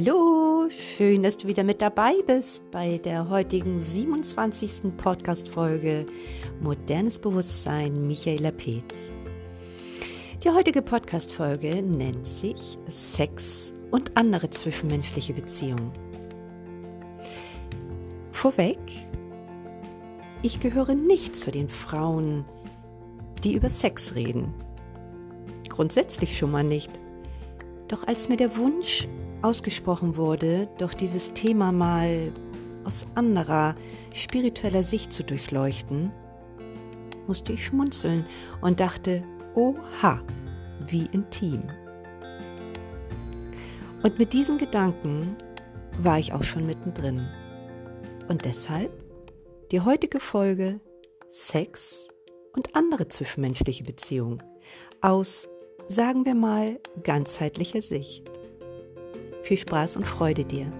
Hallo, schön, dass du wieder mit dabei bist bei der heutigen 27. Podcast-Folge Modernes Bewusstsein Michaela Peetz. Die heutige Podcast-Folge nennt sich Sex und andere zwischenmenschliche Beziehungen. Vorweg, ich gehöre nicht zu den Frauen, die über Sex reden. Grundsätzlich schon mal nicht. Doch als mir der Wunsch ausgesprochen wurde, doch dieses Thema mal aus anderer spiritueller Sicht zu durchleuchten, musste ich schmunzeln und dachte, oha, wie intim. Und mit diesen Gedanken war ich auch schon mittendrin. Und deshalb die heutige Folge Sex und andere zwischenmenschliche Beziehungen aus, sagen wir mal, ganzheitlicher Sicht. Viel Spaß und Freude dir.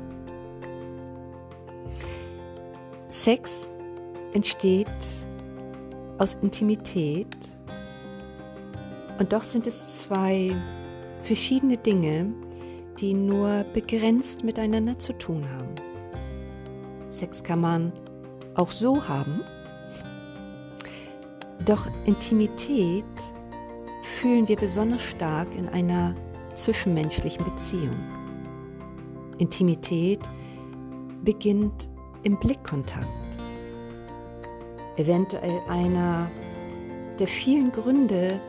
Sex entsteht aus Intimität und doch sind es zwei verschiedene Dinge, die nur begrenzt miteinander zu tun haben. Sex kann man auch so haben, doch Intimität fühlen wir besonders stark in einer zwischenmenschlichen Beziehung. Intimität beginnt im Blickkontakt. Eventuell einer der vielen Gründe,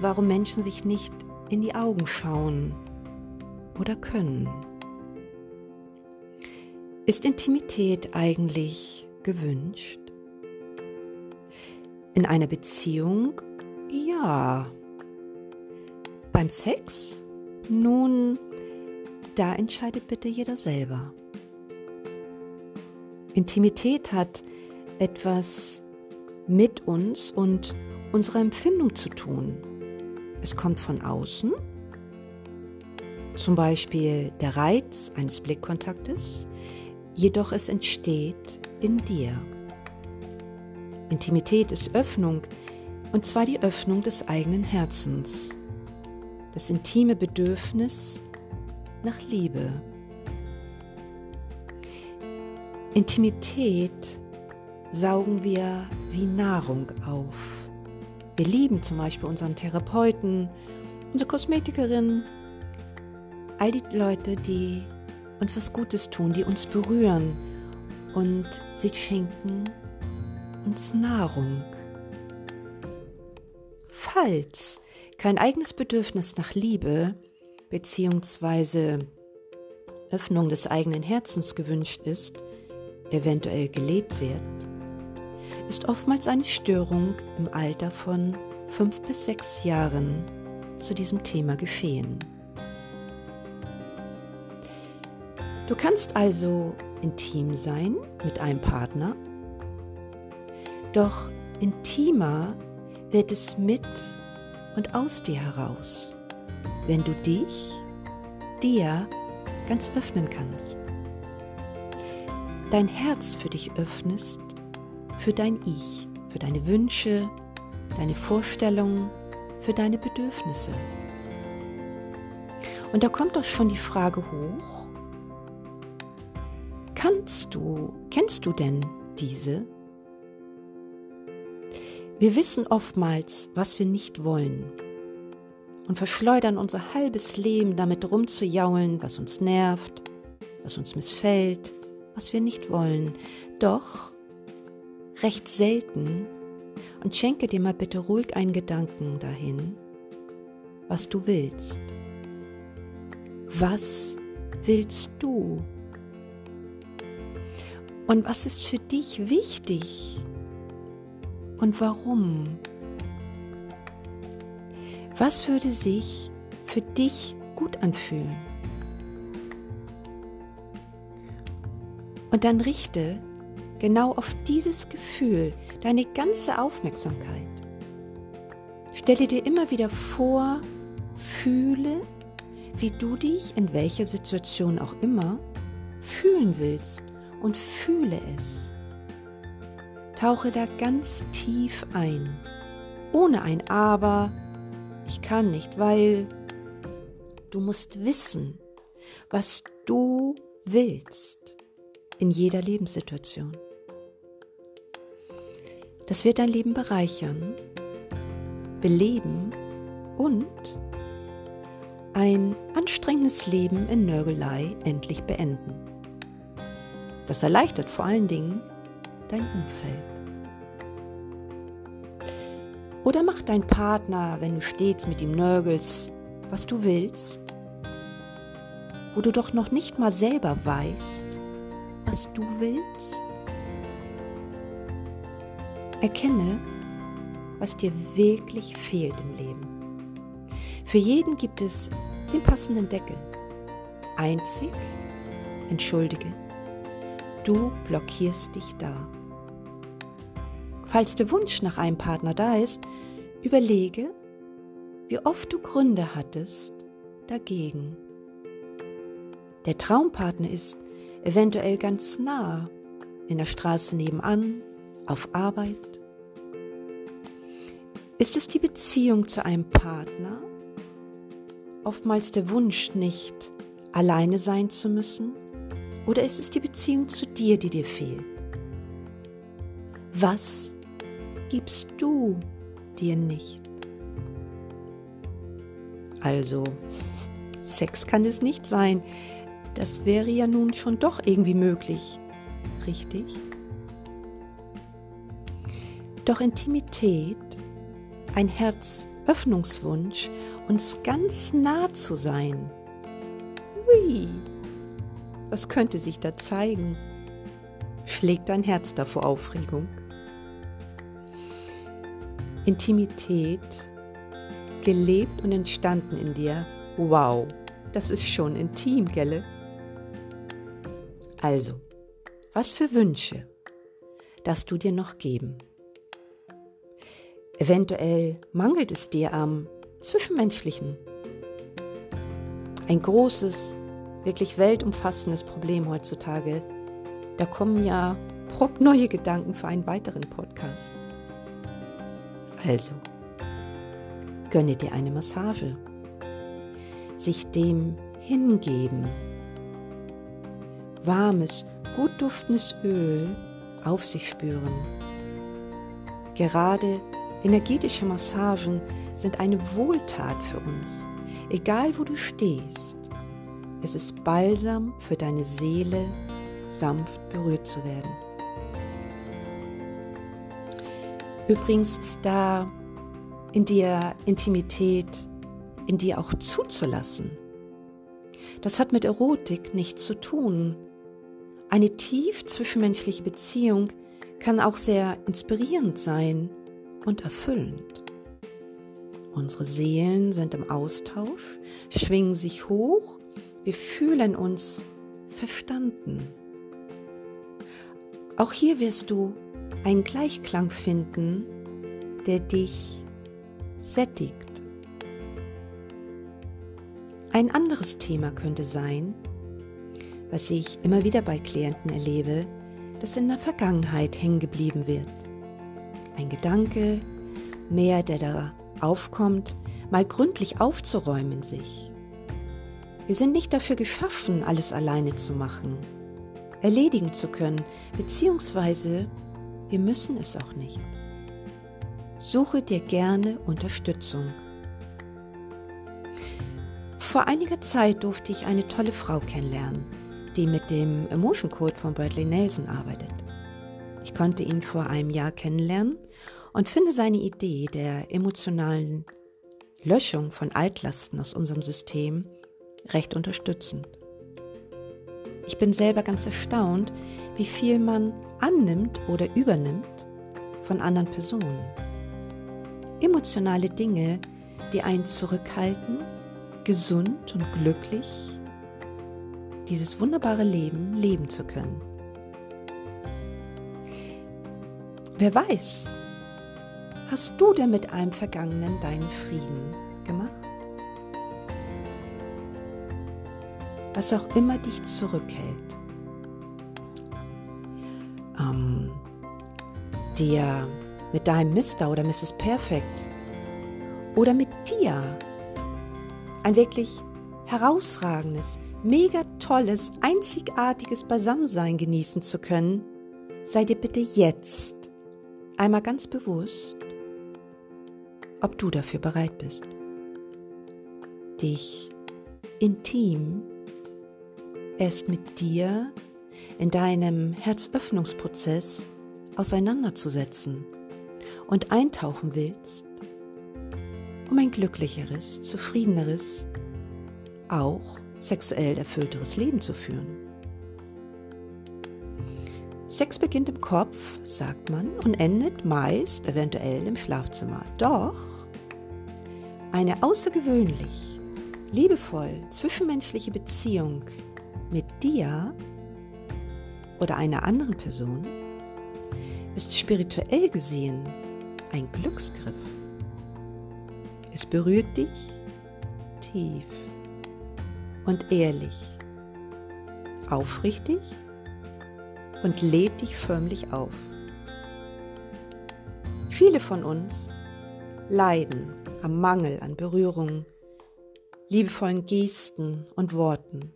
warum Menschen sich nicht in die Augen schauen oder können. Ist Intimität eigentlich gewünscht? In einer Beziehung? Ja. Beim Sex? Nun, da entscheidet bitte jeder selber. Intimität hat etwas mit uns und unserer Empfindung zu tun. Es kommt von außen, zum Beispiel der Reiz eines Blickkontaktes, jedoch es entsteht in dir. Intimität ist Öffnung, und zwar die Öffnung des eigenen Herzens, das intime Bedürfnis nach Liebe. Intimität saugen wir wie Nahrung auf. Wir lieben zum Beispiel unseren Therapeuten, unsere Kosmetikerin, all die Leute, die uns was Gutes tun, die uns berühren und sie schenken uns Nahrung. Falls kein eigenes Bedürfnis nach Liebe beziehungsweise Öffnung des eigenen Herzens gewünscht ist, eventuell gelebt wird, ist oftmals eine Störung im Alter von fünf bis sechs Jahren zu diesem Thema geschehen. Du kannst also intim sein mit einem Partner, doch intimer wird es mit und aus dir heraus wenn du dich dir ganz öffnen kannst. Dein Herz für dich öffnest, für dein Ich, für deine Wünsche, deine Vorstellungen, für deine Bedürfnisse. Und da kommt doch schon die Frage hoch, kannst du, kennst du denn diese? Wir wissen oftmals, was wir nicht wollen und verschleudern unser halbes Leben damit rumzujaulen, was uns nervt, was uns missfällt, was wir nicht wollen. Doch recht selten und schenke dir mal bitte ruhig einen Gedanken dahin, was du willst. Was willst du? Und was ist für dich wichtig? Und warum? Was würde sich für dich gut anfühlen? Und dann richte genau auf dieses Gefühl deine ganze Aufmerksamkeit. Stelle dir immer wieder vor, fühle, wie du dich in welcher Situation auch immer fühlen willst und fühle es. Tauche da ganz tief ein, ohne ein Aber, ich kann nicht, weil du musst wissen, was du willst in jeder Lebenssituation. Das wird dein Leben bereichern, beleben und ein anstrengendes Leben in Nörgelei endlich beenden. Das erleichtert vor allen Dingen dein Umfeld. Oder macht dein Partner, wenn du stets mit ihm nörgelst, was du willst, wo du doch noch nicht mal selber weißt, was du willst? Erkenne, was dir wirklich fehlt im Leben. Für jeden gibt es den passenden Deckel. Einzig, entschuldige, du blockierst dich da. Falls der Wunsch nach einem Partner da ist, überlege, wie oft du Gründe hattest dagegen. Der Traumpartner ist eventuell ganz nah, in der Straße nebenan, auf Arbeit. Ist es die Beziehung zu einem Partner? Oftmals der Wunsch, nicht alleine sein zu müssen? Oder ist es die Beziehung zu dir, die dir fehlt? Was gibst du dir nicht? Also, Sex kann es nicht sein. Das wäre ja nun schon doch irgendwie möglich. Richtig? Doch Intimität, ein Herzöffnungswunsch, uns ganz nah zu sein. Hui, was könnte sich da zeigen? Schlägt dein Herz da vor Aufregung? Intimität, gelebt und entstanden in dir. Wow, das ist schon intim, gelle? Also, was für Wünsche darfst du dir noch geben? Eventuell mangelt es dir am Zwischenmenschlichen. Ein großes, wirklich weltumfassendes Problem heutzutage. Da kommen ja neue Gedanken für einen weiteren Podcast. Also, gönne dir eine Massage. Sich dem hingeben. Warmes, gut duftendes Öl auf sich spüren. Gerade energetische Massagen sind eine Wohltat für uns, egal wo du stehst. Es ist Balsam für deine Seele, sanft berührt zu werden. Übrigens ist da in dir Intimität, in dir auch zuzulassen. Das hat mit Erotik nichts zu tun. Eine tief zwischenmenschliche Beziehung kann auch sehr inspirierend sein und erfüllend. Unsere Seelen sind im Austausch, schwingen sich hoch, wir fühlen uns verstanden. Auch hier wirst du einen Gleichklang finden, der dich sättigt. Ein anderes Thema könnte sein, was ich immer wieder bei Klienten erlebe, das in der Vergangenheit hängen geblieben wird. Ein Gedanke, mehr der da aufkommt, mal gründlich aufzuräumen sich. Wir sind nicht dafür geschaffen, alles alleine zu machen, erledigen zu können, beziehungsweise wir müssen es auch nicht. Suche dir gerne Unterstützung. Vor einiger Zeit durfte ich eine tolle Frau kennenlernen, die mit dem Emotion Code von Bradley Nelson arbeitet. Ich konnte ihn vor einem Jahr kennenlernen und finde seine Idee der emotionalen Löschung von Altlasten aus unserem System recht unterstützend. Ich bin selber ganz erstaunt, wie viel man annimmt oder übernimmt von anderen Personen. Emotionale Dinge, die einen zurückhalten, gesund und glücklich dieses wunderbare Leben leben zu können. Wer weiß, hast du denn mit einem Vergangenen deinen Frieden gemacht? Was auch immer dich zurückhält, ähm, dir mit deinem Mr. oder Mrs. Perfect oder mit dir ein wirklich herausragendes, mega tolles, einzigartiges Beisammensein genießen zu können, sei dir bitte jetzt einmal ganz bewusst, ob du dafür bereit bist. Dich intim erst mit dir in deinem Herzöffnungsprozess auseinanderzusetzen und eintauchen willst, um ein glücklicheres, zufriedeneres, auch sexuell erfüllteres Leben zu führen. Sex beginnt im Kopf, sagt man, und endet meist eventuell im Schlafzimmer. Doch eine außergewöhnlich, liebevoll zwischenmenschliche Beziehung mit dir oder einer anderen Person ist spirituell gesehen ein Glücksgriff. Es berührt dich tief und ehrlich, aufrichtig und lädt dich förmlich auf. Viele von uns leiden am Mangel an Berührung, liebevollen Gesten und Worten.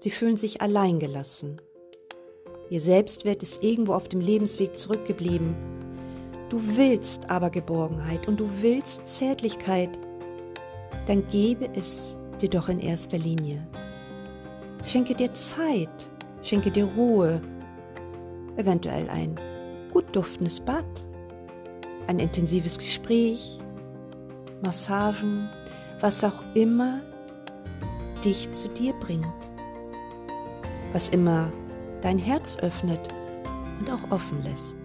Sie fühlen sich alleingelassen. Ihr Selbstwert ist irgendwo auf dem Lebensweg zurückgeblieben. Du willst aber Geborgenheit und du willst Zärtlichkeit, dann gebe es dir doch in erster Linie. Schenke dir Zeit, schenke dir Ruhe, eventuell ein gut duftendes Bad, ein intensives Gespräch, Massagen, was auch immer dich zu dir bringt, was immer dein Herz öffnet und auch offen lässt.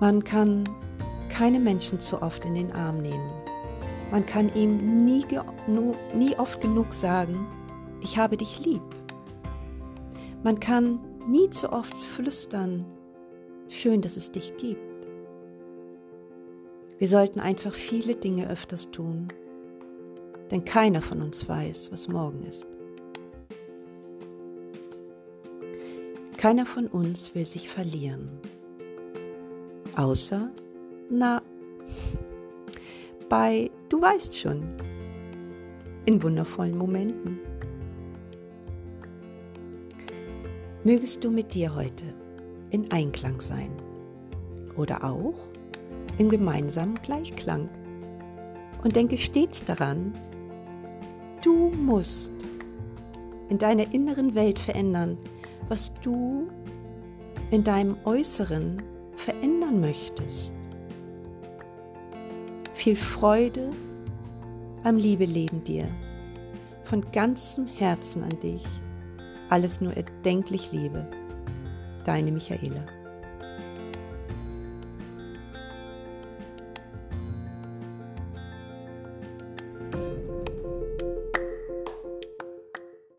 Man kann keine Menschen zu oft in den Arm nehmen. Man kann ihm nie, nie oft genug sagen, ich habe dich lieb. Man kann nie zu oft flüstern, schön, dass es dich gibt. Wir sollten einfach viele Dinge öfters tun, denn keiner von uns weiß, was morgen ist. Keiner von uns will sich verlieren. Außer, na, bei, du weißt schon, in wundervollen Momenten. Mögest du mit dir heute in Einklang sein oder auch im gemeinsamen Gleichklang. Und denke stets daran, du musst in deiner inneren Welt verändern, was du in deinem Äußeren verändern möchtest viel Freude am Liebeleben dir. Von ganzem Herzen an dich. Alles nur erdenklich Liebe. Deine Michaela.